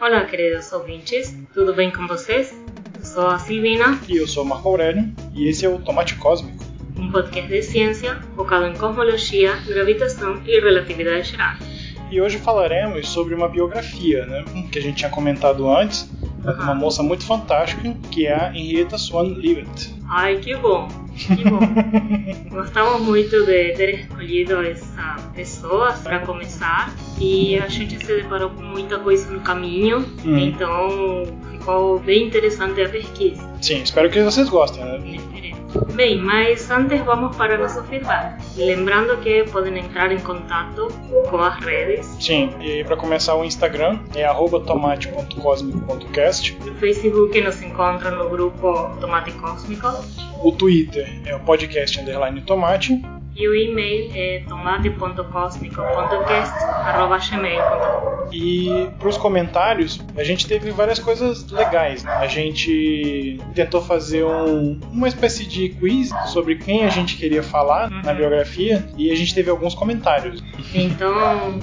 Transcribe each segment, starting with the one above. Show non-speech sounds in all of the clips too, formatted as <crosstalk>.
Olá, queridos ouvintes, tudo bem com vocês? Eu sou a Silvina. E eu sou o Marco Aurélio, e esse é o Tomate Cósmico. Um podcast de ciência focado em cosmologia, gravitação e relatividade geral. E hoje falaremos sobre uma biografia, né, que a gente tinha comentado antes, uhum. uma moça muito fantástica, que é a Henrietta Swan Leavitt. Ai, que bom! Que bom! <laughs> Gostamos muito de ter escolhido essa pessoa para começar e a gente se deparou com muita coisa no caminho, uhum. então ficou bem interessante a pesquisa. Sim, espero que vocês gostem. Né? Bem, mas antes vamos para nosso feedback. Lembrando que podem entrar em contato com as redes. Sim, e para começar o Instagram é tomate.cosmico.cast. No Facebook nos encontra no grupo Tomate Cósmico. O Twitter é o podcast underline tomate. E o e-mail é tomate.cosmico.cast.gmail.com E para os comentários, a gente teve várias coisas legais. A gente tentou fazer um, uma espécie de quiz sobre quem a gente queria falar uhum. na biografia e a gente teve alguns comentários. Então,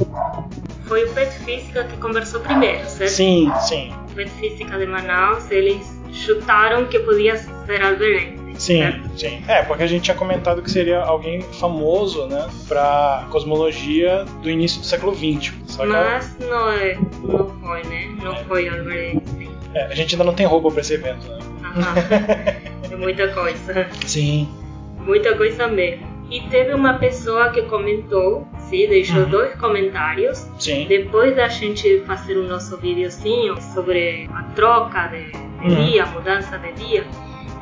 foi o Pet Física que conversou primeiro, certo? Sim, sim. O Pet Física de Manaus, eles chutaram que podia ser Albert Sim, sim. É, porque a gente tinha comentado que seria alguém famoso, né, pra cosmologia do início do século XX. Mas não, é, não foi, né? Não é. foi Albert Einstein. É, a gente ainda não tem roupa pra esse evento, né? <laughs> é muita coisa. Sim. Muita coisa mesmo. E teve uma pessoa que comentou, sim, deixou uhum. dois comentários. Sim. Depois da gente fazer o nosso videozinho sobre a troca de, de uhum. dia, mudança de dia.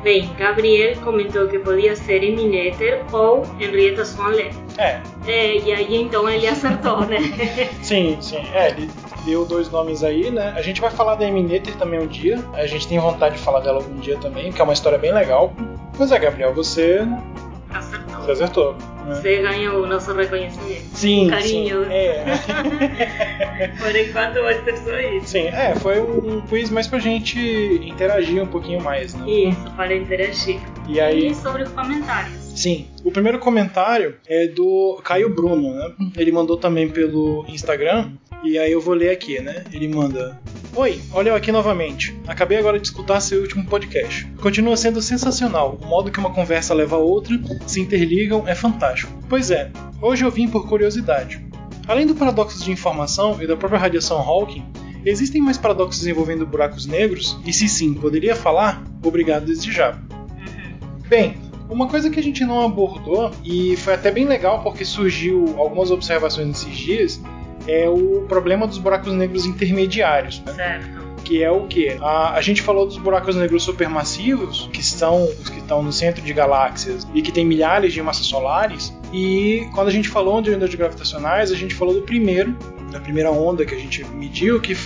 Bem, Gabriel comentou que podia ser Emineter ou Henrietta Swan. É. é. E aí então ele acertou, <laughs> né? sim, sim. É, ele deu dois nomes aí, né? A gente vai falar da Emineter também um dia. A gente tem vontade de falar dela algum dia também, que é uma história bem legal. Pois é, Gabriel, você acertou. Você acertou. Né? Você ganhou o nosso reconhecimento. Sim. Carinho. Sim, é. <laughs> Por enquanto vai ser só isso. Sim, é, foi um quiz mais pra gente interagir um pouquinho mais, né? Isso, para interagir. E aí. E sobre os comentários. Sim. O primeiro comentário é do Caio Bruno, né? Ele mandou também pelo Instagram. E aí eu vou ler aqui, né? Ele manda: Oi, olha eu aqui novamente. Acabei agora de escutar seu último podcast. Continua sendo sensacional. O modo que uma conversa leva a outra, se interligam, é fantástico. Pois é, hoje eu vim por curiosidade. Além do paradoxo de informação e da própria radiação Hawking, existem mais paradoxos envolvendo buracos negros? E se sim, poderia falar? Obrigado desde já. Uhum. Bem, uma coisa que a gente não abordou, e foi até bem legal porque surgiu algumas observações nesses dias, é o problema dos buracos negros intermediários. Né? Certo que é o que? A, a gente falou dos buracos negros supermassivos, que são os que estão no centro de galáxias e que têm milhares de massas solares. E quando a gente falou de ondas gravitacionais, a gente falou do primeiro, da primeira onda que a gente mediu, que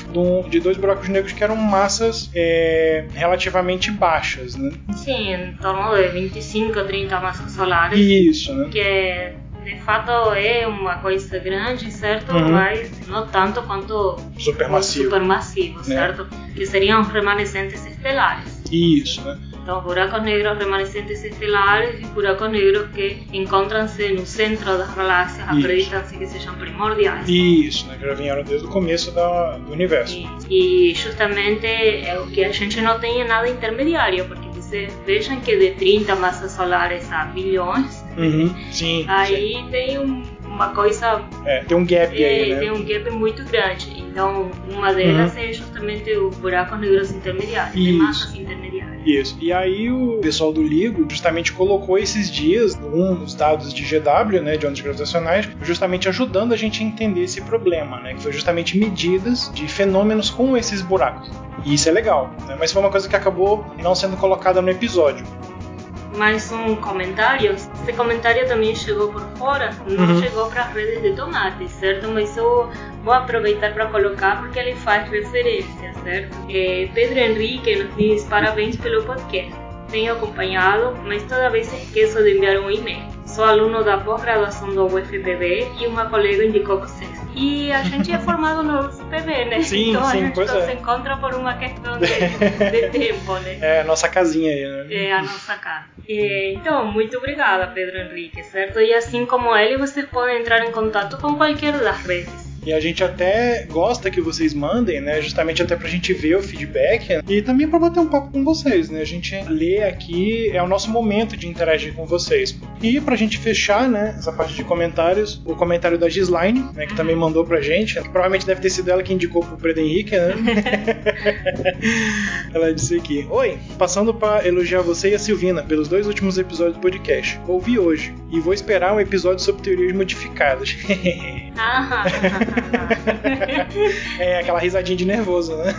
de dois buracos negros que eram massas é, relativamente baixas, né? Sim, em torno de 25 a 30 massas solares. Isso, né? Que é de fato é uma coisa grande, certo? Uhum. Mas não tanto quanto supermassivo, supermassivo né? certo? Que seriam remanescentes estelares. Isso, né? Então, buracos negros remanescentes estelares e buracos negros que encontram-se no centro das galáxias, acreditam-se que sejam primordiais. Isso, né? que já vieram desde o começo da, do universo. E, e justamente é o que a gente não tem nada intermediário, porque vocês vejam que de 30 massas solares a bilhões, uhum, sim, aí sim. tem um, uma coisa. É, tem um gap é, aí, né? Tem um gap muito grande. Então, uma delas uhum. é justamente o buracos negros intermediários, de massas intermediárias. Isso. E aí o pessoal do LIGO justamente colocou esses dias uns dados de GW, né, de ondas gravitacionais, justamente ajudando a gente a entender esse problema, né, que foi justamente medidas de fenômenos com esses buracos. E isso é legal, né? mas foi uma coisa que acabou não sendo colocada no episódio. Mais um comentário. Esse comentário também chegou por fora, não uhum. chegou para as redes de tomate, certo? Mas eu vou aproveitar para colocar porque ele faz referência, certo? É, Pedro Henrique nos diz parabéns pelo podcast. Tenho acompanhado, mas toda vez esqueço de enviar um e-mail. Sou aluno da pós-graduação do UFPB e uma colega indicou vocês. E a gente é formado no UFPB, né? Sim, então sim, a gente pois é. se encontra por uma questão de, de <laughs> tempo, né? É a nossa casinha aí, né? É a nossa casa. É, então, muito obrigada, Pedro Henrique, certo? E assim como ele, vocês podem entrar em contato com qualquer das redes. E a gente até gosta que vocês mandem, né? Justamente até pra gente ver o feedback né? e também pra bater um papo com vocês, né? A gente lê aqui, é o nosso momento de interagir com vocês. E pra gente fechar, né, essa parte de comentários, o comentário da Gislaine, né, que também mandou pra gente, que provavelmente deve ter sido ela que indicou pro Pedro Henrique, né? <laughs> ela disse aqui: Oi, passando para elogiar você e a Silvina pelos dois últimos episódios do podcast. Ouvi hoje e vou esperar um episódio sobre teorias modificadas. <laughs> é aquela risadinha de nervoso, né?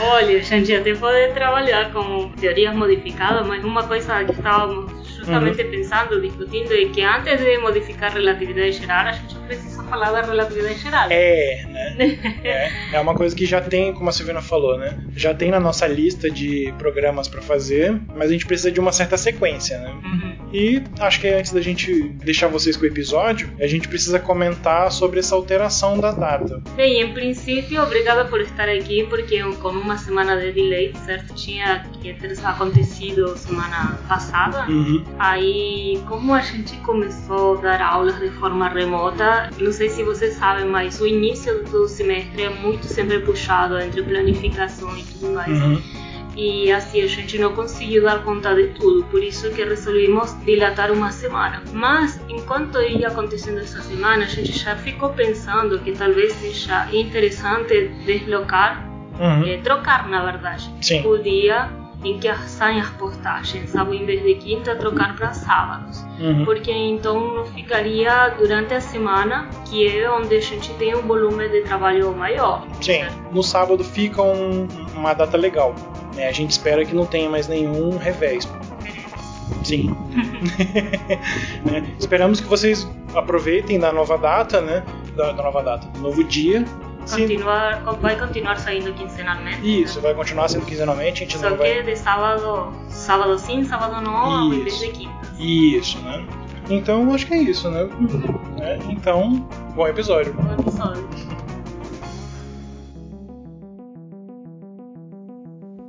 Olha, a gente até pode trabalhar com teorias modificadas, mas uma coisa que estávamos justamente uhum. pensando, discutindo, é que antes de modificar a relatividade geral, a gente precisa falar da relatividade geral. É, né? é, é uma coisa que já tem, como a Silvina falou, né? Já tem na nossa lista de programas para fazer, mas a gente precisa de uma certa sequência, né? Uhum. E acho que antes da gente deixar vocês com o episódio, a gente precisa comentar sobre essa alteração da data. Bem, em princípio, obrigada por estar aqui, porque com uma semana de delay, certo? Tinha que ter acontecido semana passada. Uhum. Aí, como a gente começou a dar aulas de forma remota, não sei se vocês sabem, mas o início do semestre é muito sempre puxado entre planificação e tudo mais. Uhum. E assim a gente não conseguiu dar conta de tudo, por isso que resolvimos dilatar uma semana. Mas enquanto ia acontecendo essa semana, a gente já ficou pensando que talvez seja interessante deslocar, uhum. eh, trocar na verdade, Sim. o dia em que saem as postagens, sabe? Em vez de quinta, trocar para sábados. Uhum. Porque então não ficaria durante a semana, que é onde a gente tem um volume de trabalho maior. Sim, certo? no sábado fica um, uma data legal. Né? A gente espera que não tenha mais nenhum revés. Sim. <laughs> <laughs> né? Esperamos que vocês aproveitem da nova data, né? Da, da nova data, do novo dia Continuar, vai continuar saindo quinzenalmente. Isso, vai continuar sendo quinzenalmente. A gente Só não que vai... de sábado, sábado sim, sábado não, em vez de quinta. Isso, né? Então acho que é isso, né? É, então, bom episódio. Bom episódio.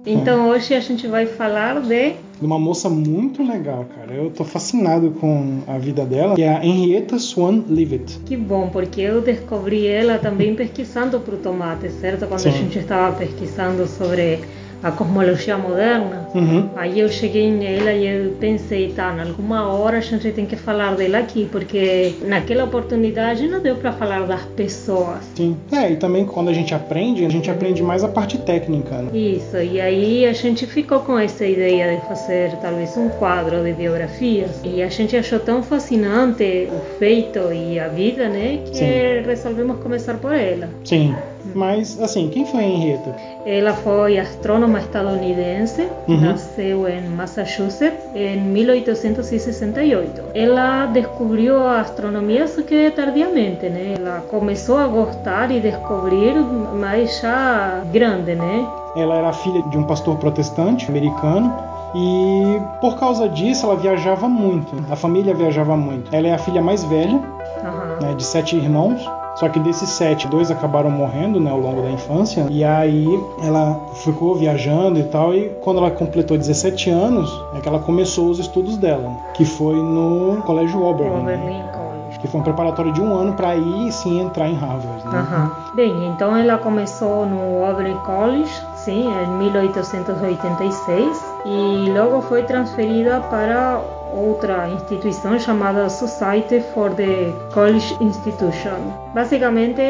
Então hoje a gente vai falar de de uma moça muito legal, cara. Eu tô fascinado com a vida dela, que é a Henrietta Swan Leavitt. Que bom, porque eu descobri ela também pesquisando pro tomate, certo? Quando Sim. a gente estava pesquisando sobre a cosmologia moderna. Uhum. Aí eu cheguei nela e eu pensei, tá, em alguma hora a gente tem que falar dela aqui, porque naquela oportunidade não deu para falar das pessoas. Sim. É, e também quando a gente aprende, a gente aprende mais a parte técnica. Né? Isso, e aí a gente ficou com essa ideia de fazer talvez um quadro de biografias. E a gente achou tão fascinante o feito e a vida, né, que Sim. resolvemos começar por ela. Sim. Mas, assim, quem foi a Henrietta? Ela foi astrônoma estadunidense, uhum. nasceu em Massachusetts em 1868. Ela descobriu a astronomia só que tardiamente, né? Ela começou a gostar e descobrir, mas já grande, né? Ela era filha de um pastor protestante americano e por causa disso ela viajava muito. A família viajava muito. Ela é a filha mais velha, uhum. né, de sete irmãos. Só que desses sete, dois acabaram morrendo né, ao longo da infância. E aí ela ficou viajando e tal. E quando ela completou 17 anos, é que ela começou os estudos dela, que foi no Colégio Oberlin. Oberlin College. Que foi um preparatório de um ano para aí sim entrar em Harvard. Né? Uhum. Bem, então ela começou no Oberlin College, sim, em 1886. E logo foi transferida para outra instituição chamada Society for the College Institution. Basicamente,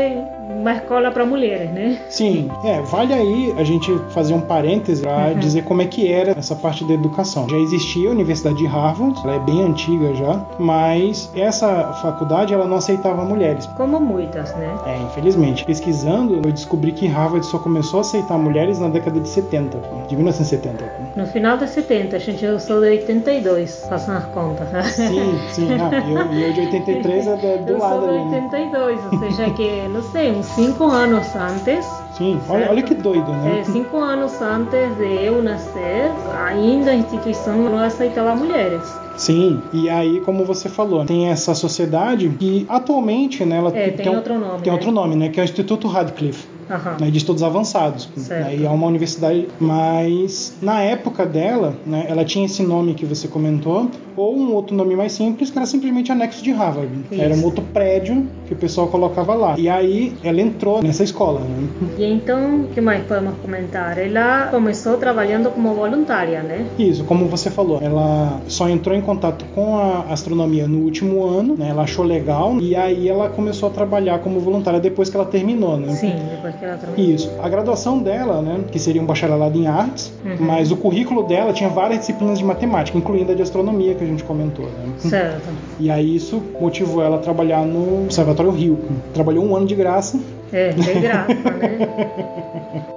uma escola para mulheres, né? Sim, é, vale aí a gente fazer um parêntese para uhum. dizer como é que era essa parte da educação. Já existia a Universidade de Harvard, ela é bem antiga já, mas essa faculdade ela não aceitava mulheres. Como muitas, né? É, infelizmente. Pesquisando, eu descobri que Harvard só começou a aceitar mulheres na década de 70, de 1970. No final de 70, a gente usou de 82, passando as contas. Sim, sim, ah, eu, eu de 83 é do, eu lado. Eu sou de 82, ou seja que, não sei, uns cinco anos antes. Sim, olha, olha, que doido, né? É, cinco anos antes de eu nascer, ainda a instituição não aceitava mulheres. Sim, e aí, como você falou, tem essa sociedade que atualmente né, ela é, tem, tem, outro nome. Tem né? outro nome, né? Que é o Instituto Radcliffe. Né, de estudos avançados. Né, e é uma universidade, mas na época dela, né, ela tinha esse nome que você comentou, ou um outro nome mais simples, que era simplesmente anexo de Harvard. Isso. Era um outro prédio que o pessoal colocava lá. E aí ela entrou nessa escola. Né? E então, o que mais podemos comentar? Ela começou trabalhando como voluntária, né? Isso, como você falou, ela só entrou em contato com a astronomia no último ano, né? Ela achou legal e aí ela começou a trabalhar como voluntária depois que ela terminou, né? Sim, depois que ela. Isso. A graduação dela, né, que seria um bacharelado em artes, uhum. mas o currículo dela tinha várias disciplinas de matemática, incluindo a de astronomia que a gente comentou, né? Certo. E aí isso motivou ela a trabalhar no Observatório Rio. Trabalhou um ano de graça. É, de <laughs> graça, né? <laughs>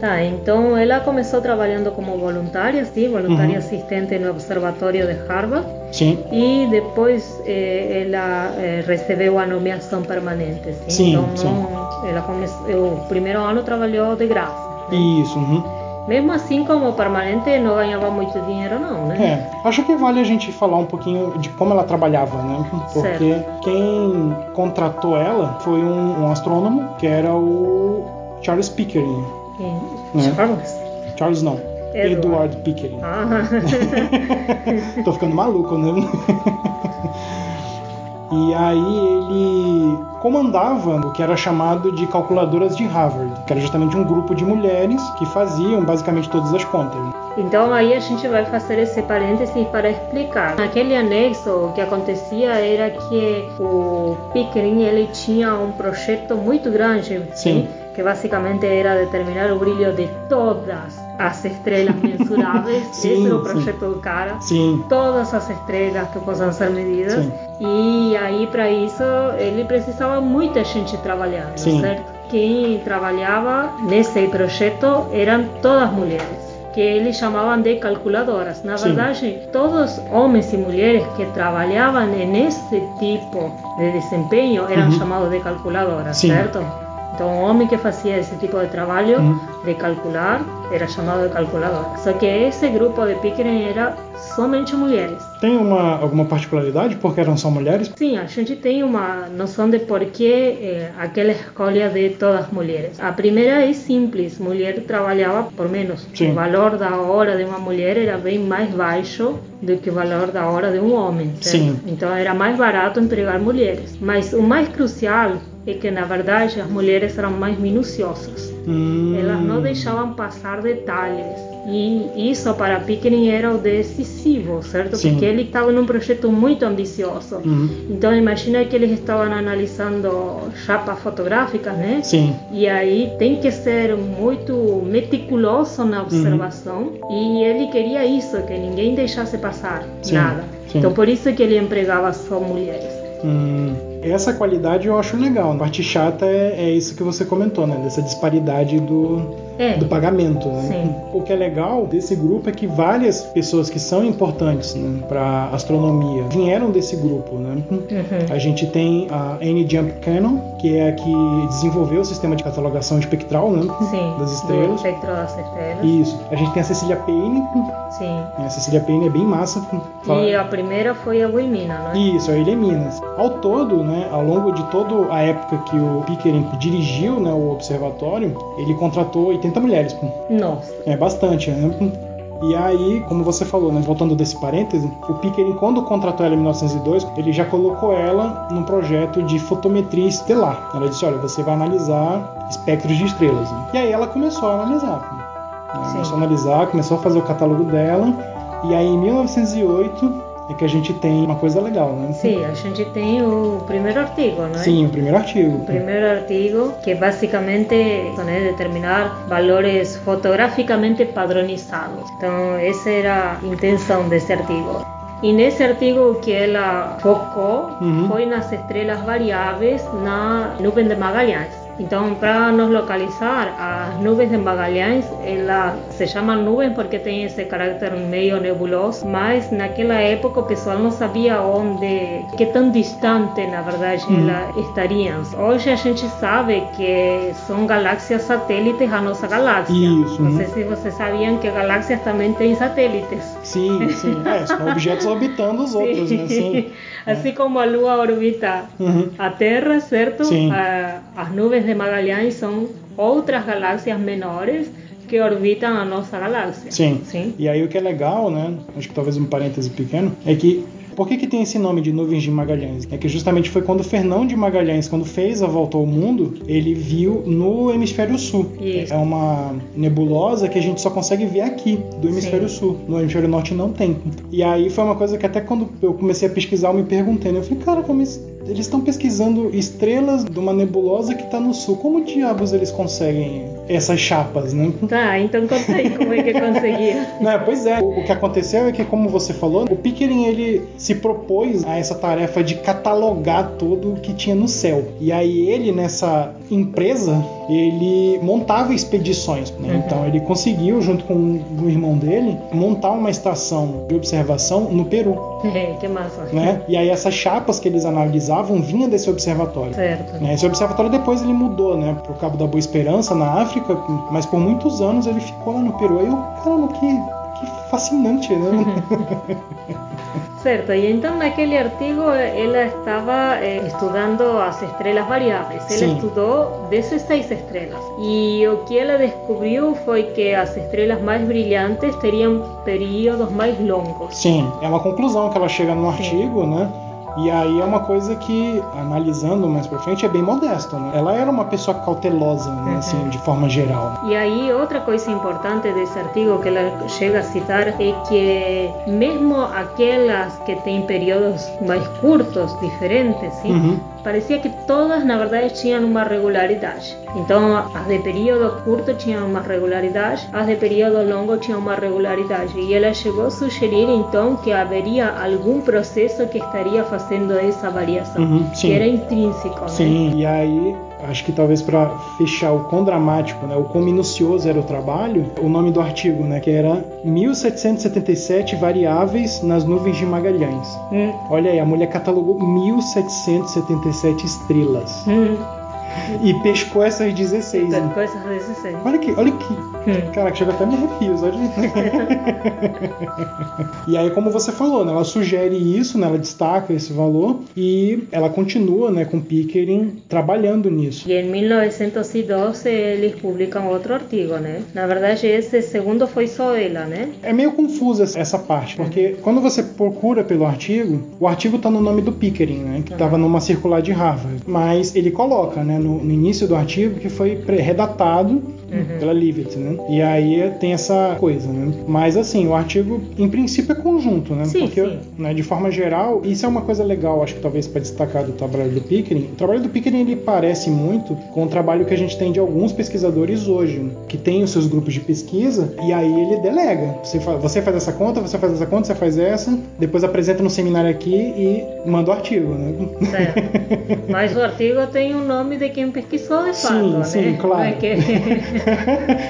Tá, então ela começou trabalhando como voluntária, sim, voluntária uhum. assistente no Observatório de Harvard. Sim. E depois eh, ela eh, recebeu a nomeação permanente, sim. sim então sim. ela começou, o primeiro ano trabalhou de graça. Né? Isso. Uhum. Mesmo assim, como permanente, não ganhava muito dinheiro, não, né? É. Acho que vale a gente falar um pouquinho de como ela trabalhava, né? Porque certo. quem contratou ela foi um, um astrônomo que era o Charles Pickering. Né? Charles? Charles não. Edward, Edward Pickering. Ah. <laughs> Tô ficando maluco, né? <laughs> E aí ele comandava o que era chamado de calculadoras de Harvard, que era justamente um grupo de mulheres que faziam basicamente todas as contas. Então aí a gente vai fazer esse parêntese para explicar. Naquele anexo o que acontecia era que o Pickering ele tinha um projeto muito grande, sim, que basicamente era determinar o brilho de todas as estrelas mensuráveis. <laughs> sim, Esse era o projeto sim. do cara. Sim. Todas as estrelas que possam ser medidas. Sim. E aí, para isso, ele precisava muita gente trabalhando, certo? Quem trabalhava nesse projeto eram todas mulheres que eles chamavam de calculadoras. Na verdade, todos homens e mulheres que trabalhavam nesse tipo de desempenho eram uhum. chamados de calculadoras, Sim. certo? Então, um homem que fazia esse tipo de trabalho uhum. de calcular era chamado de calculador. Só que esse grupo de Pickering era somente mulheres. Tem uma, alguma particularidade porque eram só mulheres? Sim, a gente tem uma noção de por que eh, aquela escolha de todas as mulheres. A primeira é simples, mulher trabalhava por menos. Sim. O valor da hora de uma mulher era bem mais baixo do que o valor da hora de um homem. Certo? Sim. Então era mais barato empregar mulheres. Mas o mais crucial é que na verdade as mulheres eram mais minuciosas. Hum. Elas não deixavam passar detalhes. E isso para Pickering era o decisivo, certo? Sim. Porque ele estava num projeto muito ambicioso. Uhum. Então imagina que eles estavam analisando chapas fotográficas, né? Sim. E aí tem que ser muito meticuloso na observação. Uhum. E ele queria isso, que ninguém deixasse passar Sim. nada. Sim. Então por isso que ele empregava só mulheres. Hum, essa qualidade eu acho legal. A parte chata é, é isso que você comentou, né? Dessa disparidade do, é. do pagamento. Né? Sim. O que é legal desse grupo é que várias pessoas que são importantes né, para astronomia vieram desse grupo. Né? Uhum. A gente tem a Annie Jump Cannon, que é a que desenvolveu o sistema de catalogação espectral né? Sim, das estrelas. espectro das estrelas. Isso. A gente tem a Cecilia Payne. Sim. A Cecilia Payne é bem massa. E a primeira foi a Wilmina, não é? Isso, a Ilha Minas. Ao todo, né, ao longo de toda a época que o Pickering dirigiu né, o observatório, ele contratou 80 mulheres. Nossa. É bastante, né? E aí, como você falou, né, voltando desse parêntese, o Pickering, quando contratou ela em 1902, ele já colocou ela num projeto de fotometria estelar. Ela disse: Olha, você vai analisar espectros de estrelas. E aí ela começou a analisar. Né? Começou a analisar, começou a fazer o catálogo dela. E aí, em 1908, é que a gente tem uma coisa legal, né? Sim, a gente tem o primeiro artigo, não é? Sim, o primeiro artigo. O primeiro artigo que basicamente né, determinar valores fotograficamente padronizados. Então, essa era a intenção desse artigo. E nesse artigo que ela focou uhum. foi nas estrelas variáveis na nuvem de Magalhães. Então, para nos localizar, as nuvens de Magalhães, elas se chamam nuvens porque tem esse caráter meio nebuloso, mas naquela época o pessoal não sabia onde, que tão distante, na verdade, Uhum. elas estariam. Hoje a gente sabe que são galáxias satélites à nossa galáxia. Isso, Não sei se vocês sabiam que galáxias também têm satélites. Sim, sim. É, são objetos orbitando os outros, né? Sim. Assim como a Lua orbita Uhum. a Terra, certo? Sim. A- as nuvens de Magalhães são outras galáxias menores que orbitam a nossa galáxia. Sim. Sim. E aí o que é legal, né? Acho que talvez um parêntese pequeno, é que por que, que tem esse nome de nuvens de Magalhães? É que justamente foi quando Fernão de Magalhães, quando fez a volta ao mundo, ele viu no hemisfério sul. Isso. É uma nebulosa que a gente só consegue ver aqui, do hemisfério Sim. sul. No hemisfério norte não tem. E aí foi uma coisa que até quando eu comecei a pesquisar, eu me perguntei, né? Eu falei, cara, mas eles estão pesquisando estrelas de uma nebulosa que está no sul. Como diabos eles conseguem essas chapas, né? Tá, <laughs> então conta aí como é que conseguia. <laughs> Não, pois é, o o que aconteceu é que, como você falou, o Pickering ele se propôs a essa tarefa de catalogar tudo o que tinha no céu. E aí ele, nessa empresa, ele montava expedições. né? Uhum. Então ele conseguiu, junto com o irmão dele, montar uma estação de observação no Peru. que massa. Né? E aí essas chapas que eles analisavam vinham desse observatório. Certo. Né, Esse observatório depois ele mudou, né, pro Cabo da Boa Esperança na África, mas por muitos anos ele ficou lá no Peru. Aí eu, caramba, que, que fascinante, né? <laughs> Certo, e então naquele artigo ela estava eh, estudando as estrelas variáveis. Ela Sim. estudou 16 estrelas. E o que ela descobriu foi que as estrelas mais brilhantes teriam períodos mais longos. Sim, é uma conclusão que ela chega no Sim. artigo, né? E aí é uma coisa que, analisando mais pra frente, é bem modesta, né? Ela era uma pessoa cautelosa, né, Uhum. assim, de forma geral. E aí outra coisa importante desse artigo que ela chega a citar é que mesmo aquelas que têm períodos mais curtos, diferentes, sim, Uhum. Parecia que todas na verdade tinham uma regularidade. Então as de período curto tinham uma regularidade, as de período longo tinham uma regularidade. E ela chegou a sugerir então que haveria algum processo que estaria fazendo essa variação, Uhum, que era intrínseco, né? Sim, e aí acho que talvez para fechar o quão dramático, né, o quão minucioso era o trabalho, o nome do artigo, né, que era 1777 variáveis nas nuvens de Magalhães. Hum, Olha aí, a mulher catalogou 1777 estrelas. Hum, e pescou essas 16. Então, coisas desse jeito. Olha aqui, olha aqui. Hum. Caraca, chega até me arrepio, só de... <laughs> e aí, como você falou, né, ela sugere isso, né, ela destaca esse valor e ela continua né, com Pickering trabalhando nisso. E em 1912 eles publicam outro artigo, né? Na verdade, esse segundo foi só ela, né? É meio confusa essa parte, porque quando você procura pelo artigo, o artigo está no nome do Pickering, né, que estava numa circular de Harvard, mas ele coloca né, no, no início do artigo que foi pre- redatado pela Leavitt, né? E aí tem essa coisa, né? Mas assim, o artigo em princípio é conjunto, né? Sim, Porque, sim. né, de forma geral, isso é uma coisa legal, acho que talvez para destacar do trabalho do Pickering. O trabalho do Pickering ele parece muito com o trabalho que a gente tem de alguns pesquisadores hoje, né? que tem os seus grupos de pesquisa e aí ele delega. Você faz, você faz essa conta, você faz essa conta, você faz essa, depois apresenta no seminário aqui e manda o artigo, né? Certo. <laughs> Mas o artigo tem o nome de quem pesquisou de fato, Sim, né? sim, claro. Não é que...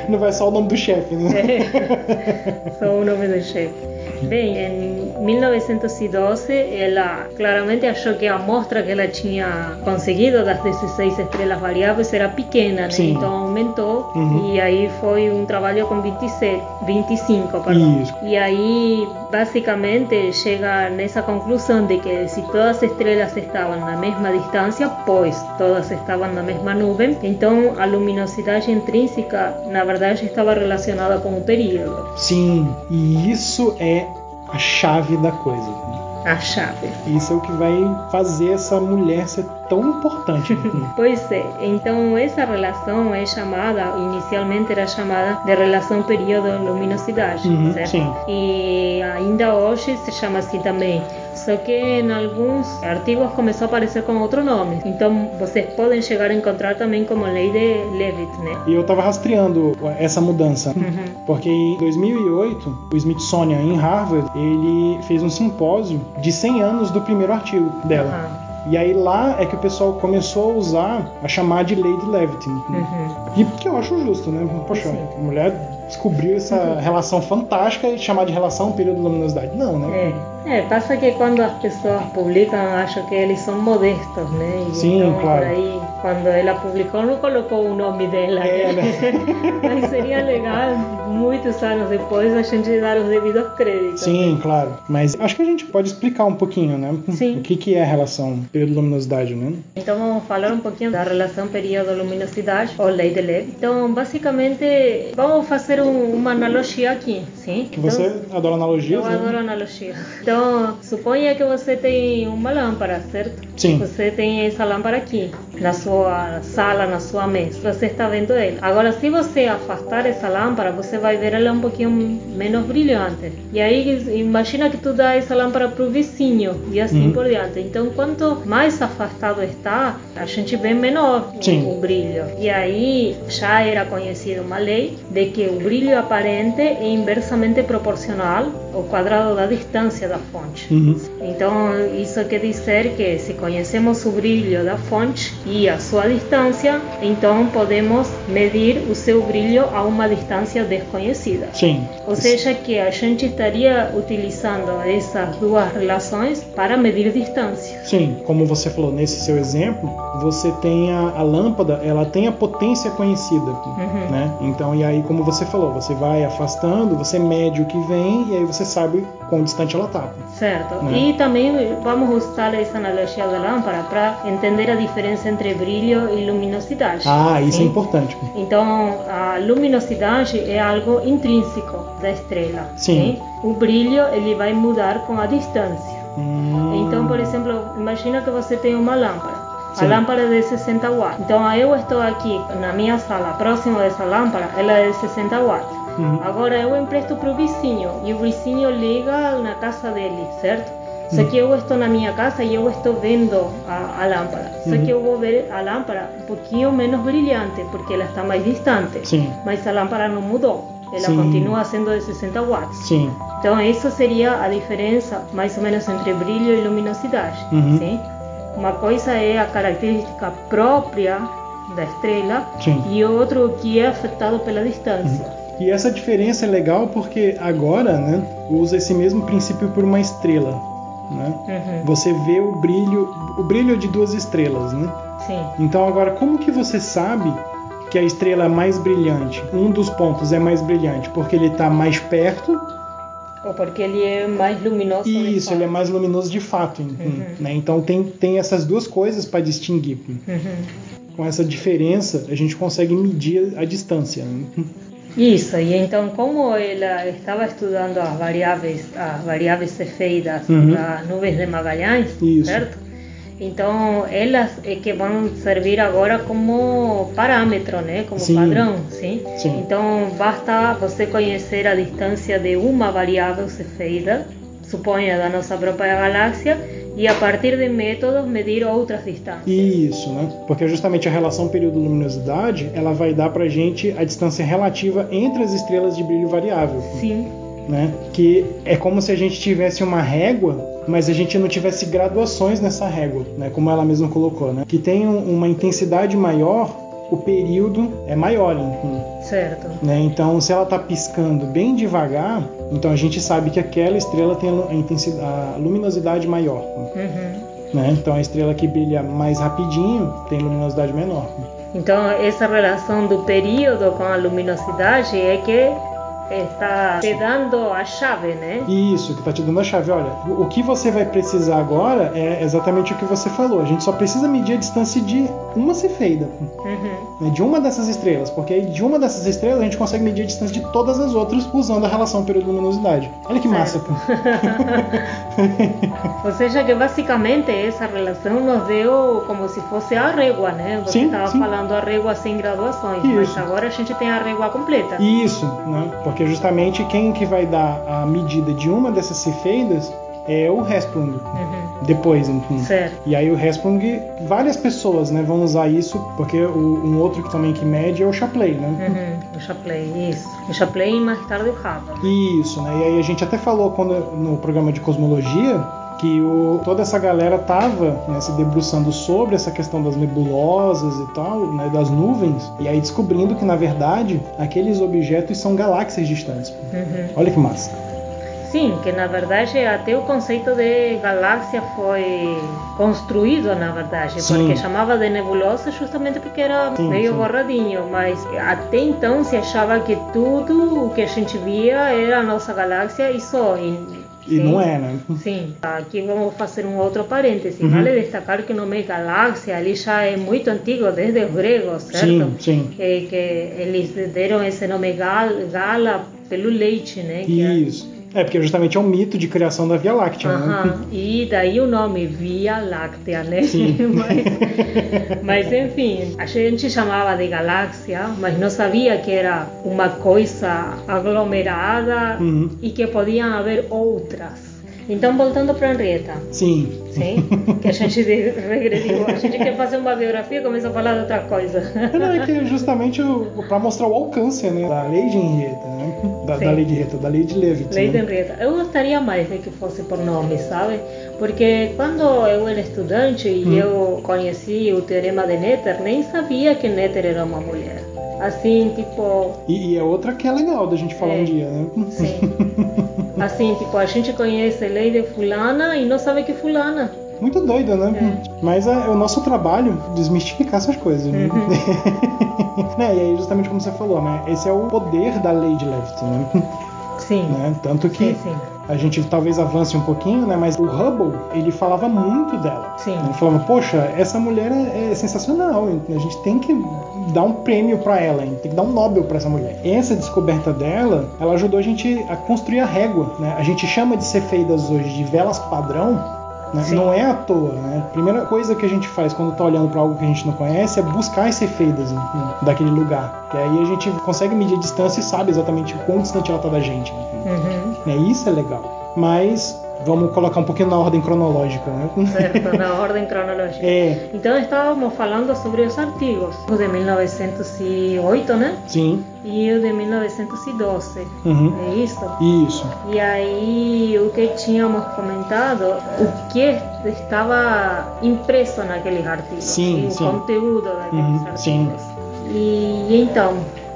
Não vai só o nome do chefe, né? É. Só o nome do chefe. Bem, em 1912 ela claramente achou que a amostra que ela tinha conseguido das 16 estrelas variáveis era pequena, né? Então aumentou Uhum. e aí foi um trabalho com 27, 25, perdão. Isso. E aí basicamente chega nessa conclusão de que se todas as estrelas estavam na mesma distância, pois todas estavam na mesma nuvem, então a luminosidade intrínseca na verdade estava relacionada com o período. Sim, e isso é a chave da coisa. A chave. Isso é o que vai fazer essa mulher ser tão importante. <laughs> Pois é, então essa relação é chamada, inicialmente era chamada de relação período-luminosidade, Uhum, certo? sim. E ainda hoje se chama assim também. Só que em alguns artigos começou a aparecer com outro nome. Então vocês podem chegar a encontrar também como lei de Levitt, né? E eu tava rastreando essa mudança. Uhum. Porque em 2008, o Smithsonian em Harvard, ele fez um simpósio de 100 anos do primeiro artigo dela. Ah, E aí lá é que o pessoal começou a usar a chamar de lei de Levitt. uhum. E que eu acho justo, né? Poxa, Sim. a mulher descobriu essa relação fantástica e chamar de relação período de luminosidade. Não, né? É, é, passa que quando as pessoas publicam, acho que eles são modestos, né? E Sim, então, claro. Por aí quando ela publicou, não colocou o nome dela. <laughs> Mas seria legal, muitos anos depois, a gente dar os devidos créditos. Sim, claro. Mas acho que a gente pode explicar um pouquinho, né? Sim. O que, que é a relação período-luminosidade, né? Então vamos falar um pouquinho da relação período-luminosidade ou lei de Levy. Então, basicamente, vamos fazer um, uma analogia aqui, sim? Que você então, adora analogias, eu né? adoro analogia. Então, suponha que você tem uma lâmpada, certo? Sim. Você tem essa lâmpada aqui, na sua sala, na sua mesa. Você está vendo ela. Agora, se você afastar essa lâmpada, você vai ver ela um pouquinho menos brilhante. E aí, imagina que tu dá essa lâmpada para o vizinho e assim Uhum. por diante. Então, quanto mais afastado está, a gente vê menor o- o brilho. E aí já era conhecida uma lei de que o brilho aparente é inversamente proporcional ao quadrado da distância da fonte. Uhum. Então, isso quer dizer que se conhecemos o brilho da fonte e a sua distância, então podemos medir o seu brilho a uma distância desconhecida. Sim. Ou seja, que a gente estaria utilizando essas duas relações para medir distância. Sim, como você falou nesse seu exemplo, você tem a, a lâmpada, ela tem a potência conhecida, Uhum. né? Então, e aí como você falou, você vai afastando, você mede o que vem e aí você sabe quão distante ela tá. Certo. Né? E também vamos usar essa analogia da lâmpada para entender a diferença entre brilho e luminosidade. Ah, isso é Sim? importante. Então, a luminosidade é algo intrínseco da estrela. Sim. O brilho ele vai mudar com a distância. Hum, Então, por exemplo, imagina que você tem uma lâmpada. Sim. A lâmpada é de 60 watts. Então, eu estou aqui na minha sala, próximo dessa lâmpada, ela é de 60 watts. Uhum. Agora eu empresto para o vizinho e o vizinho liga na casa dele, certo? Só que eu estou na minha casa e eu estou vendo a, a lâmpada. Só Uhum. que eu vou ver a lâmpada um pouquinho menos brilhante porque ela está mais distante. Sim. Mas a lâmpada não mudou. Ela Sim. continua sendo de 60 watts. Sim. Então, isso seria a diferença, mais ou menos, entre brilho e luminosidade. Uhum. Sim? Uma coisa é a característica própria da estrela Sim. e outro que é afetado pela distância. E essa diferença é legal porque agora, né, usa esse mesmo princípio por uma estrela, né? Uhum. Você vê o brilho, o brilho de duas estrelas, né? Sim. Então agora como que você sabe que a estrela é mais brilhante? Um dos pontos é mais brilhante porque ele está mais perto Ou porque ele é mais luminoso. e isso, ele é mais luminoso de fato, Uhum. né? Então tem, tem essas duas coisas para distinguir. Uhum. Com essa diferença a gente consegue medir a distância. né? Isso, e então como ela estava estudando as variáveis, as variáveis cefeidas Uhum. das nuvens de Magalhães, Isso. certo? Então elas é que vão servir agora como parâmetro, né? Como Sim. padrão, sim? Sim. Então basta você conhecer a distância de uma variável cefeida, suponha da nossa própria galáxia, e a partir de métodos medir outras distâncias. Isso, né? Porque justamente a relação período-luminosidade ela vai dar pra gente a distância relativa entre as estrelas de brilho variável, Sim, né? Que é como se a gente tivesse uma régua, mas a gente não tivesse graduações nessa régua, né? Como ela mesma colocou, né? Que tem um- uma intensidade maior, o período é maior, em- certo. né? Então, se ela está piscando bem devagar, então a gente sabe que aquela estrela tem a a luminosidade maior. Uhum. Né? Então a estrela que brilha mais rapidinho tem luminosidade menor. Então, essa relação do período com a luminosidade é que está te dando a chave, né? Isso, que está te dando a chave. Olha, o que você vai precisar agora é exatamente o que você falou. A gente só precisa medir a distância de uma cefeida, Uhum. né? de uma dessas estrelas, porque aí de uma dessas estrelas a gente consegue medir a distância de todas as outras usando a relação período-luminosidade. Olha que massa. <laughs> Ou seja, que basicamente essa relação nos deu como se fosse a régua, né? Você estava falando a régua sem graduações, mas Isso. agora a gente tem a régua completa. Isso, né? Porque justamente quem que vai dar a medida de uma dessas cefeidas é o Hesprung. Uhum. Depois, enfim. Certo. E aí o Hesprung, várias pessoas, né, vão usar isso, porque o- um outro que também que mede é o Shapley, né? Uhum. O Shapley, isso. O Shapley e mais tarde o Hubble. Isso, né? E aí a gente até falou quando, no programa de cosmologia que o, toda essa galera tava né, se debruçando sobre essa questão das nebulosas e tal, né, das nuvens, e aí descobrindo que na verdade aqueles objetos são galáxias distantes. Uhum. Olha que massa. Sim, que na verdade até o conceito de galáxia foi construído, na verdade, Sim. porque chamava de nebulosa justamente porque era Sim, meio sim. borradinho, mas até então se achava que tudo o que a gente via era a nossa galáxia e só. E, E sim. não é, né? Sim, aqui vamos fazer um outro parêntese. Uhum. Vale destacar que o nome galáxia ali já é muito antigo, desde os gregos, certo? Sim, sim. Que, que eles deram esse nome gal, gala pelo leite, né? É- Isso. É, porque justamente é um mito de criação da Via Láctea, né? Aham, E daí o nome Via Láctea, né? Sim. <laughs> mas, mas enfim, a gente chamava de galáxia, mas não sabia que era uma coisa aglomerada Uhum. e que podiam haver outras. Então, voltando para Henrietta, Sim. sim, que a gente de- regrediu, a gente quer fazer uma biografia e começa a falar de outra coisa. Não, é que é justamente para mostrar o alcance né, da lei de Henrietta, né? Da, da lei de Henrietta, da lei de Levitt. Lei de né? Henrietta. Eu gostaria mais de que fosse por nome, sabe? Porque quando eu era estudante e Hum. eu conheci o teorema de Netter, nem sabia que Netter era uma mulher. Assim, tipo, E, e é outra que é legal da gente falar É. um dia, né? sim. <laughs> Assim, tipo, a gente conhece lei de fulana e não sabe que fulana. Muito doido, né? Mas é, é o nosso trabalho desmistificar essas coisas, né? <laughs> né? E aí, justamente como você falou, né? Esse é o poder da lei de Levitt, né? Sim. né? Tanto que Sim, sim. A gente talvez avance um pouquinho, né? Mas o Hubble, ele falava muito dela. Sim. Ele falava, poxa, essa mulher é, é sensacional, a gente tem que dar um prêmio pra ela, hein? tem que dar um Nobel pra essa mulher. Essa descoberta dela, ela ajudou a gente a construir a régua, né? A gente chama de cefeidas hoje de velas padrão, né? Não é à toa, né? A primeira coisa que a gente faz quando tá olhando para algo que a gente não conhece é buscar as cefeidas né, daquele lugar. Que aí a gente consegue medir a distância e sabe exatamente o quão distante ela tá da gente. Uhum. Né? Isso é legal. Mas vamos colocar um pouquinho na ordem cronológica, né? Certo, na <laughs> ordem cronológica. É, Então estávamos falando sobre os artigos, o de 1908, né? sim. E o de 1912. Uhum. É isso? Isso. E aí o que tínhamos comentado, o que estava impresso naqueles artigos, Sim, o sim. conteúdo daqueles Uhum, artigos. sim. E então,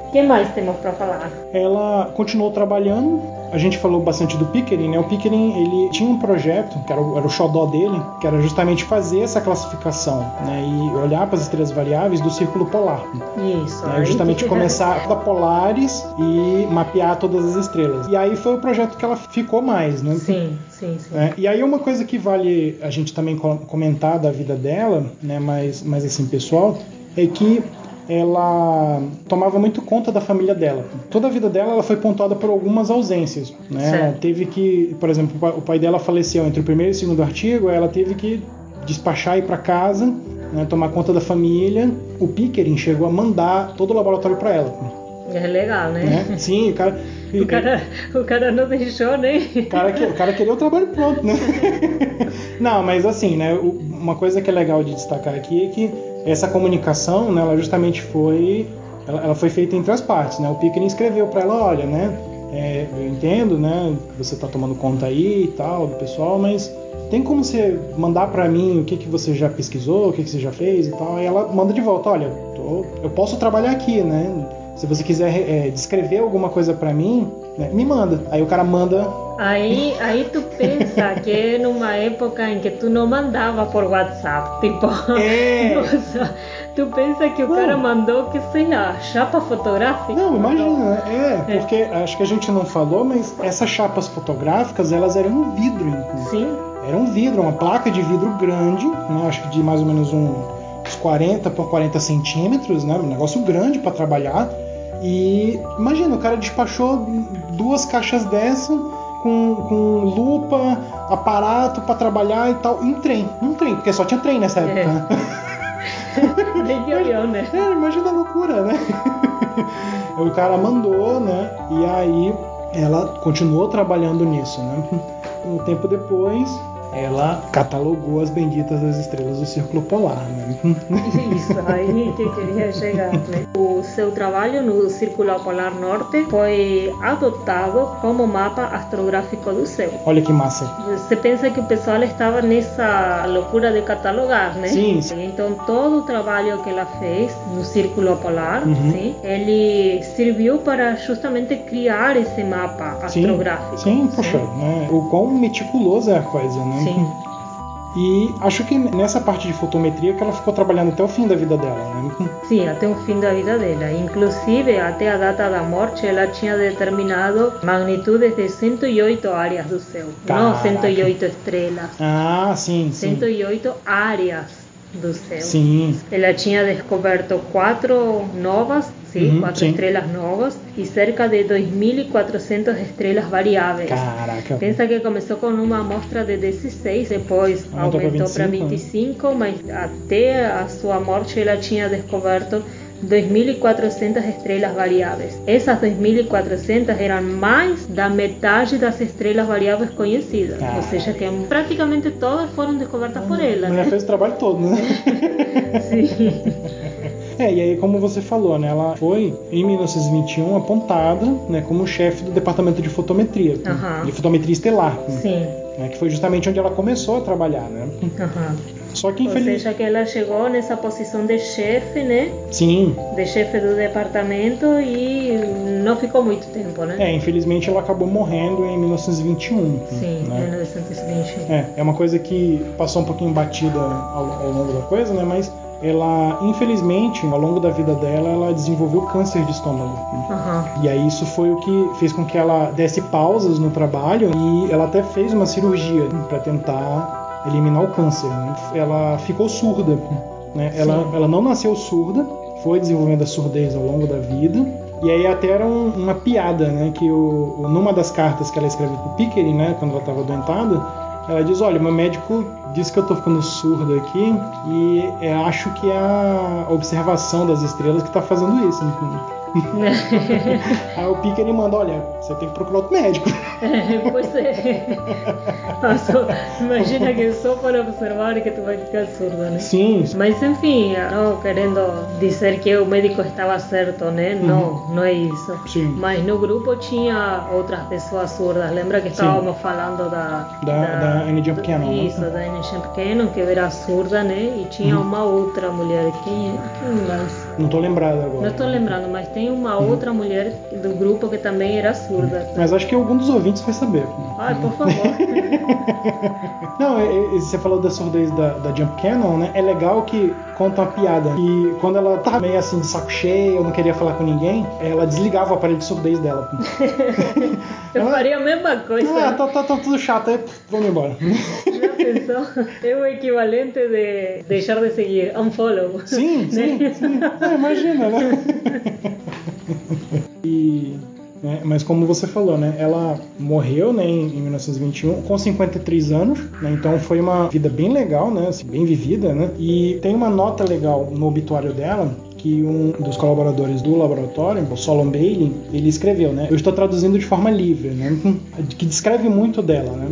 o que mais temos para falar? Ela continuou trabalhando. A gente falou bastante do Pickering, né? O Pickering ele tinha um projeto, que era o, era o xodó dele, que era justamente fazer essa classificação, né? E olhar para as estrelas variáveis do círculo polar. Isso. né? Justamente começar da Polaris e mapear todas as estrelas. E aí foi o projeto que ela ficou mais, né? Sim, sim, sim. É, e aí uma coisa que vale a gente também co- comentar da vida dela, né, mais, mais assim pessoal, é que ela tomava muito conta da família dela. Toda a vida dela ela foi pontuada por algumas ausências. Né? Ela teve que, por exemplo, o pai- dela faleceu entre o primeiro e o segundo artigo, ela teve que despachar e ir para casa, né, tomar conta da família. O Pickering chegou a mandar todo o laboratório para ela. É legal, né? Né? Sim, o cara, <laughs> O cara, o cara não deixou, né? o cara, que- o cara queria o trabalho pronto, né? <laughs> Não, mas assim, né? Uma coisa que é legal de destacar aqui é que essa comunicação, né? Ela justamente foi, ela, ela foi feita entre as partes, né? O Pickering escreveu para ela, olha, né? é, eu entendo, né? Você tá tomando conta aí e tal do pessoal, mas tem como você mandar para mim o que que você já pesquisou, o que que você já fez e tal? Aí ela manda de volta, olha, tô- eu posso trabalhar aqui, né? Se você quiser é, descrever alguma coisa para mim, né, me manda. Aí o cara manda Aí, aí tu pensa que é numa época em que tu não mandava por WhatsApp, tipo. É. <laughs> Nossa, tu pensa que o Não. cara mandou que seja chapa fotográfica? Não, imagina, é, porque acho que a gente não falou, mas essas chapas fotográficas, elas eram um vidro, inclusive. Sim, Era um vidro, uma placa de vidro grande, né, acho que de mais ou menos um, uns 40 por 40 centímetros, né, um negócio grande para trabalhar. E imagina, o cara despachou duas caixas dessa com, com lupa, aparato para trabalhar e tal, em trem, um trem, porque só tinha trem nessa época. É. né? <laughs> nem avião, né? É, imagina a loucura, né? o cara mandou, né? E aí ela continuou trabalhando nisso, né? Um tempo depois, ela catalogou as benditas das estrelas do Círculo Polar, né? Isso, aí que queria chegar, né? O seu trabalho no Círculo Polar Norte foi adotado como mapa astrográfico do céu. Olha que massa. Você pensa que o pessoal estava nessa loucura de catalogar, né? Sim. sim. Então todo o trabalho que ela fez no Círculo Polar, uhum. sim, ele serviu para justamente criar esse mapa astrográfico. Sim, sim poxa, né? O quão meticuloso é a coisa, né? Sim. E acho que nessa parte de fotometria que ela ficou trabalhando até o fim da vida dela, né? Sim, até o fim da vida dela. Inclusive, até a data da morte, ela tinha determinado magnitudes de 108 áreas do céu. Caraca. Não 108 estrelas. Ah, sim, sim. 108 áreas do céu. Sim. Ela tinha descoberto quatro novas ¿sí? Uh -huh, cuatro sí. estrellas novas y cerca de 2.400 estrelas variáveis. Caraca. Pensa que começou com uma amostra de 16, depois aumentou para 25, 25 mas até a sua morte ela tinha descoberto 2.400 estrelas variáveis. Essas 2.400 eram mais da metade das estrelas variáveis conhecidas. Ou seja, que praticamente todas foram descobertas por ela. Ela né? fez o trabalho todo, <laughs> né? Sim. É, e aí como você falou, né, ela foi em 1921 apontada, né, como chefe do departamento de fotometria, uhum. de fotometria estelar. Sim. Né, que foi justamente onde ela começou a trabalhar, né? Uhum. Só que infelizmente. Ou seja, que ela chegou nessa posição de chefe, né? Sim. De chefe do departamento e não ficou muito tempo, né? É, infelizmente ela acabou morrendo em 1921. Sim, né? 1921. É, é uma coisa que passou um pouquinho batida ao, ao longo da coisa, né? Mas ela, infelizmente, ao longo da vida dela, ela desenvolveu câncer de estômago. Uhum. E aí isso foi o que fez com que ela desse pausas no trabalho e ela até fez uma cirurgia para tentar eliminar o câncer. Né? Ela ficou surda. Né? Ela, ela não nasceu surda, foi desenvolvendo a surdez ao longo da vida. E aí até era um, uma piada, né? Que o, numa das cartas que ela escreve pro Pickering, né? Quando ela estava doentada, ela diz, olha, meu médico disse que eu tô ficando surdo aqui e acho que é a observação das estrelas que tá fazendo isso. <laughs> Aí o Pica ele manda, olha, você tem que procurar outro médico. <laughs> pois é. <laughs> Nossa, imagina que só para observar que tu vai ficar surda, né? Sim. Mas enfim, não querendo dizer que o médico estava certo, né? Uhum. Não, não é isso. Sim. Mas no grupo tinha outras pessoas surdas. Lembra que estávamos Sim. falando da... Da, da, da Annie Jump Cannon. Né? Isso, né? da Annie Jump Cannon, que era surda, né? E tinha uhum. uma outra mulher. Quem mais? Não estou lembrado agora. Não estou lembrando, mas tem uma uhum. outra mulher do grupo que também era surda. Mas acho que algum dos ouvintes vai saber. Ai, por favor. <laughs> Não, é, é, você falou da surdez da, da Jump Cannon, né? É legal que conta uma piada. E quando ela tava meio assim de saco cheio, não queria falar com ninguém, ela desligava o aparelho de surdez dela. <laughs> Eu ela, faria a mesma coisa. Ah, tá, tá, tá tudo chato, aí vamos embora. <laughs> Pensou? É o equivalente de deixar de seguir, unfollow. Sim, sim, né? sim. É, imagina, né? e <laughs> né? Mas como você falou, né? Ela morreu né, em, 1921 com 53 anos, né? Então foi uma vida bem legal, né? Assim, bem vivida, né? E tem uma nota legal no obituário dela que um dos colaboradores do laboratório, o Solon Bailey, ele escreveu, né? Eu estou traduzindo de forma livre, né? Que descreve muito dela, né?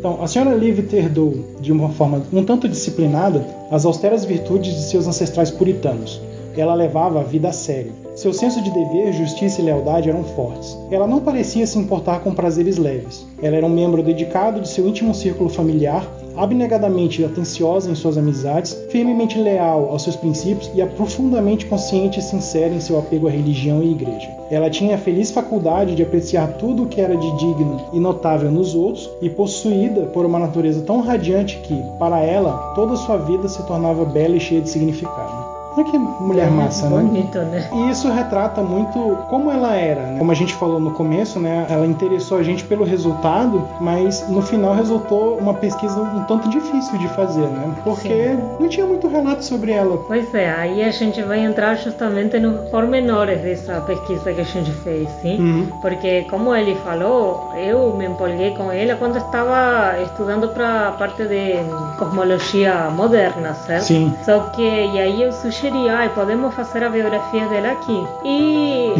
Então, a senhora Liv herdou, de uma forma um tanto disciplinada, as austeras virtudes de seus ancestrais puritanos. Ela levava a vida a sério. Seu senso de dever, justiça e lealdade eram fortes. Ela não parecia se importar com prazeres leves. Ela era um membro dedicado de seu íntimo círculo familiar, abnegadamente atenciosa em suas amizades, firmemente leal aos seus princípios e profundamente consciente e sincera em seu apego à religião e igreja. Ela tinha a feliz faculdade de apreciar tudo o que era de digno e notável nos outros e possuída por uma natureza tão radiante que, para ela, toda sua vida se tornava bela e cheia de significado. Olha que mulher é, massa, né? Bonito, né? E isso retrata muito como ela era, né? Como a gente falou no começo, né? Ela interessou a gente pelo resultado, mas no final resultou uma pesquisa um tanto difícil de fazer, né? Porque Sim. não tinha muito relato sobre ela. Pois é, aí a gente vai entrar justamente nos pormenores dessa pesquisa que a gente fez, sim? Uhum. Porque como ele falou, eu me empolguei com ela quando estava estudando para a parte de cosmologia moderna, certo? Sim. Só que e aí eu sugeri ai, podemos fazer a biografia dela aqui. <laughs> E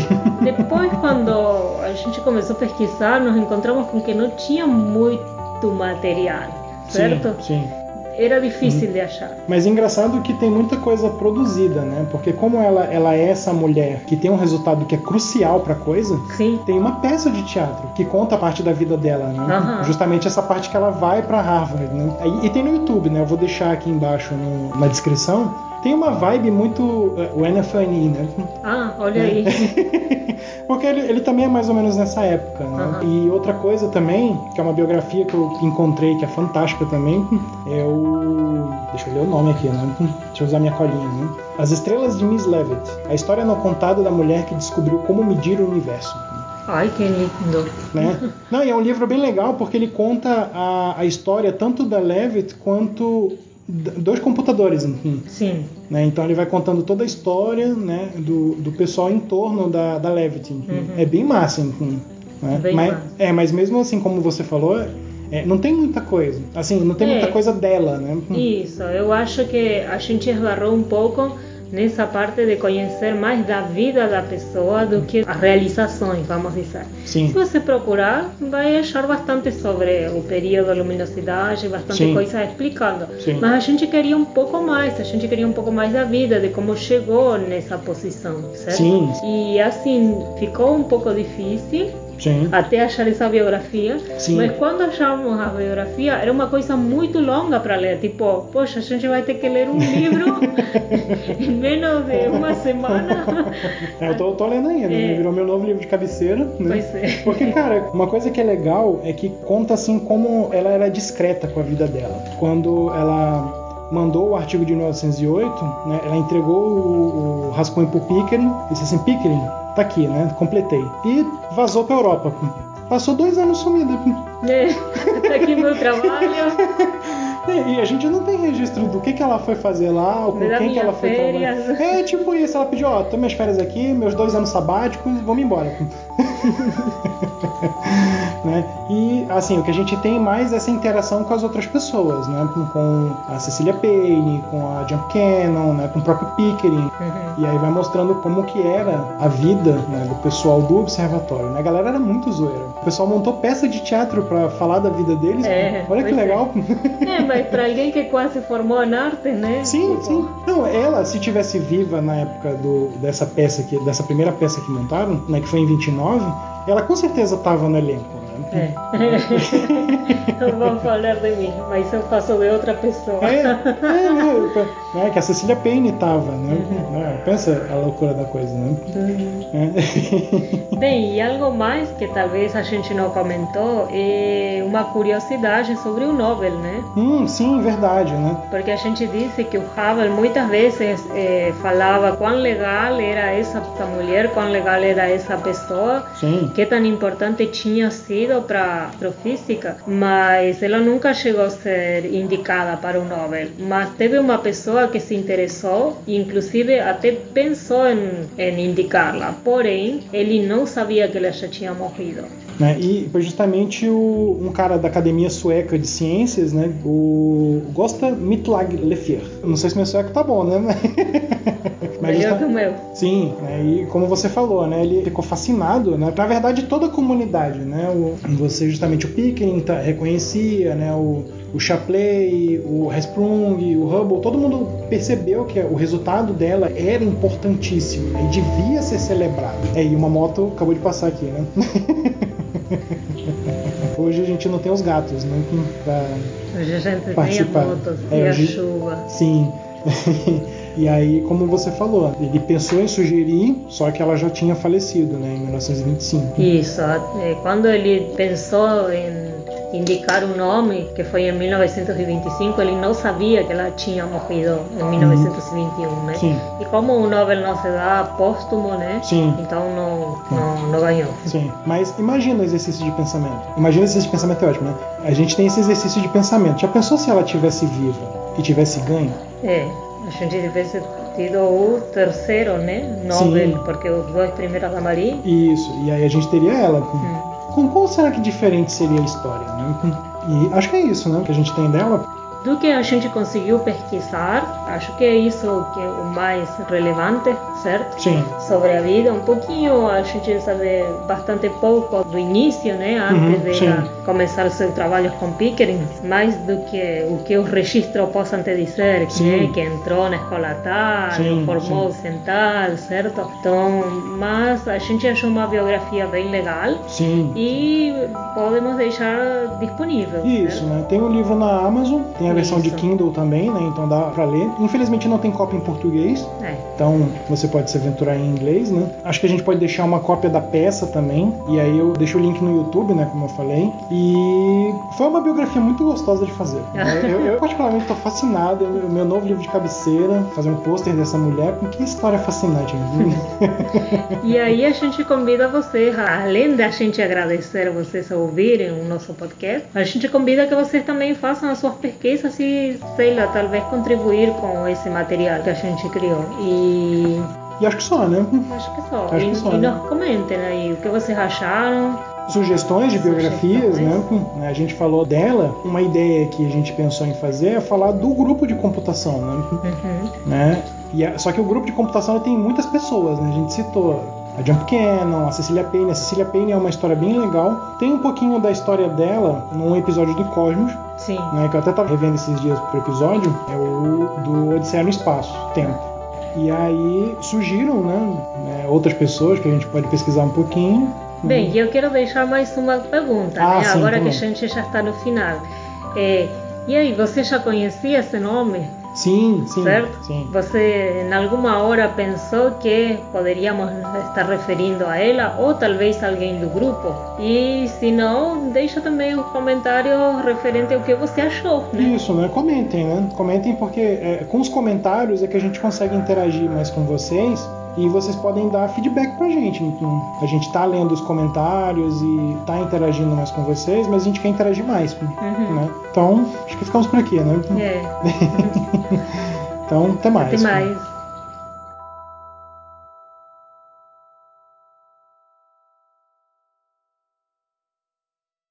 depois, quando a gente começou a pesquisar, nos encontramos com que não tinha muito material. certo? Sim, sim. Era difícil de achar. Mas engraçado que tem muita coisa produzida, né? Porque como ela, ela é essa mulher que tem um resultado que é crucial pra coisa, Sim. tem uma peça de teatro que conta a parte da vida dela, né? Aham. Justamente essa parte que ela vai pra Harvard, né? E, e tem no YouTube, né? Eu vou deixar aqui embaixo no- na descrição. Tem uma vibe muito eh, o NFNI, né? Ah, olha aí. <laughs> Porque ele, ele também é mais ou menos nessa época, né? Aham. E outra coisa também, que é uma biografia que eu encontrei, que é fantástica também, é o... Deixa eu ler o nome aqui, né? Deixa eu usar minha colinha, né? As Estrelas de Miss Levitt. A história não contada da mulher que descobriu como medir o universo. Ai, que lindo. Né? Não, e é um livro bem legal porque ele conta a, a história tanto da Levitt quanto dois computadores, enfim. Sim. né? Então ele vai contando toda a história né, do, do pessoal em torno da, da enfim. Uhum. É bem massa, enfim. né? Bem mas, massa. é, mas mesmo assim, como você falou, é, não tem muita coisa. Assim, não tem É. muita coisa dela, né? Isso, eu acho que a gente esbarrou um pouco nessa parte de conhecer mais da vida da pessoa do que as realizações, vamos dizer. Sim. Se você procurar, vai achar bastante sobre o período da luminosidade, bastante Sim. coisa explicando. Sim. Mas a gente queria um pouco mais, a gente queria um pouco mais da vida, de como chegou nessa posição, certo? Sim. E assim, ficou um pouco difícil Sim. até achar essa biografia. Sim. Mas quando achamos a biografia, era uma coisa muito longa para ler. Tipo, poxa, a gente vai ter que ler um livro <laughs> em menos de uma semana. É, eu tô, tô lendo ainda, né? É. Virou meu novo livro de cabeceira. Né? Pois é. Porque, cara, uma coisa que é legal é que conta assim como ela era discreta com a vida dela. Quando ela mandou o artigo de 1908, né, ela entregou o, o rascunho pro Pickering e disse assim, Pickering, tá aqui, né? Completei. E vazou pra Europa. Passou dois anos sumida. É, tá aqui meu trabalho. <laughs> E a gente não tem registro do que, que ela foi fazer lá, ou com dá quem que ela foi férias. trabalhar. É tipo isso, ela pediu, ó, tô minhas férias aqui, meus dois anos sabáticos, vamos embora. <laughs> <laughs> né? E assim, o que a gente tem mais é essa interação com as outras pessoas, né? Com, a Cecilia Payne, com a Jump Cannon, né? com o próprio Pickering. Uhum. E aí vai mostrando como que era a vida né, do pessoal do observatório. Né? A galera era muito zoeira. O pessoal montou peça de teatro pra falar da vida deles. É, Olha que é. legal. É, mas para alguém que quase formou em arte, né? Sim, Tipo, sim. Não, ela, se tivesse viva na época do, dessa peça que, dessa primeira peça que montaram, né, que foi em 29, ela com certeza estava no elenco. É. <laughs> Não vão falar de mim, mas eu faço de outra pessoa. É, é, é, né, que a Cecília Payne tava, né? Uhum. Né, Pensa a loucura da coisa, né? É. <laughs> Bem, e algo mais que talvez a gente não comentou é uma curiosidade sobre o Nobel, né? hum, sim, verdade, né? Porque a gente disse que o Hubble muitas vezes eh, falava quão legal era essa, essa mulher, quão legal era essa pessoa, Sim. que tão importante tinha sido para a física, mas ela nunca chegou a ser indicada para o Nobel. Mas teve uma pessoa que se interessou inclusive até pensou em, em indicá-la, porém ele não sabia que ela já tinha morrido. Né? E foi justamente o, um cara da Academia Sueca de Ciências, né? O Gosta Mitlag Lefier. Não sei se meu sueco tá bom, né? <laughs> Mas Melhor que o meu. Sim, né? e como você falou, né? Ele ficou fascinado, né? Na verdade, toda a comunidade, né? O, você justamente o Pickering tá- reconhecia, né? O, o Shapley, o Hesprung, o Hubble, todo mundo percebeu que o resultado dela era importantíssimo né, e devia ser celebrado. É, e uma moto acabou de passar aqui, né? <laughs> <laughs> Hoje a gente não tem os gatos, né? Pra Hoje a gente tem as participar. motos É, e a chuva. Sim. <laughs> e aí, como você falou, ele pensou em sugerir, só que ela já tinha falecido, né, em 1925. Isso, eh, quando ele pensou em indicar um nome, que foi em 1925, ele não sabia que ela tinha morrido em 1921, né? Sim. E como o Nobel não se dá póstumo, né? Sim. Então não, não, não ganhou. Sim, mas imagina o exercício de pensamento. Imagina o exercício de pensamento é ótimo, né? A gente tem esse exercício de pensamento. Já pensou se ela tivesse viva e tivesse ganho? É, a gente tivesse tido o terceiro, né? Nobel, Sim. porque os dois primeiros da Marie. Isso, e aí a gente teria ela. Hum. Com qual será que diferente seria a história, né? E acho que é isso, né? Que a gente tem dela. Do que a gente conseguiu pesquisar, acho que é isso que é o mais relevante, certo? Sim. Sobre a vida, um pouquinho a gente sabe bastante pouco do início, né? Antes Uhum, de começar os seus trabalhos com Pickering, mais do que o que os registros possam te dizer, né? que entrou na escola tal, Sim, formou-se em tal, certo? Então, mas a gente achou uma biografia bem legal Sim. e podemos deixar disponível. Isso, certo? né? Tem o livro na Amazon, tem a versão de Isso. Kindle também, né? Então dá pra ler. Infelizmente não tem cópia em português, É. então você pode se aventurar em inglês, né? Acho que a gente pode deixar uma cópia da peça também, e aí eu deixo o link no YouTube, né? Como eu falei. E foi uma biografia muito gostosa de fazer. <laughs> eu, eu particularmente tô fascinado, o meu novo livro de cabeceira, fazer um pôster dessa mulher, que história fascinante. <laughs> E aí a gente convida vocês, além da gente agradecer vocês a ouvirem o nosso podcast, a gente convida que vocês também façam as suas pesquisas e, sei lá, talvez contribuir com esse material que a gente criou. E e acho que só, né? acho que só. Acho e, que só, e né? nos comentem aí o que vocês acharam. sugestões de biografias, Sugestões. né? A gente falou dela. Uma ideia que a gente pensou em fazer é falar do grupo de computação, né? Uhum. né? E a- só que o grupo de computação tem muitas pessoas, né? A gente citou a Jump Cannon, a Cecilia Payne. A Cecilia Payne é uma história bem legal. Tem um pouquinho da história dela num episódio do Cosmos, Sim. né? Que eu até tava revendo esses dias pro episódio. É o do Odisseia no Espaço, Tempo. E aí surgiram, né? né, Outras pessoas que a gente pode pesquisar um pouquinho. Bem, e eu quero deixar mais uma pergunta, Ah, né? sim, Agora tá que a gente já está no final. É, e aí, você já conhecia esse nome? Sim, sim, certo? sim. Você em alguma hora pensou que poderíamos estar referindo a ela ou talvez alguém do grupo? E se não, deixa também um comentário referente ao que você achou, né? Isso, né? Comentem, né? Comentem porque é, com os comentários é que a gente consegue interagir mais com vocês e vocês podem dar feedback pra gente. Então, a gente tá lendo os comentários e tá interagindo mais com vocês, mas a gente quer interagir mais, Uhum. né? Então, acho que ficamos por aqui, né? É, <laughs> Então, até mais. até mais.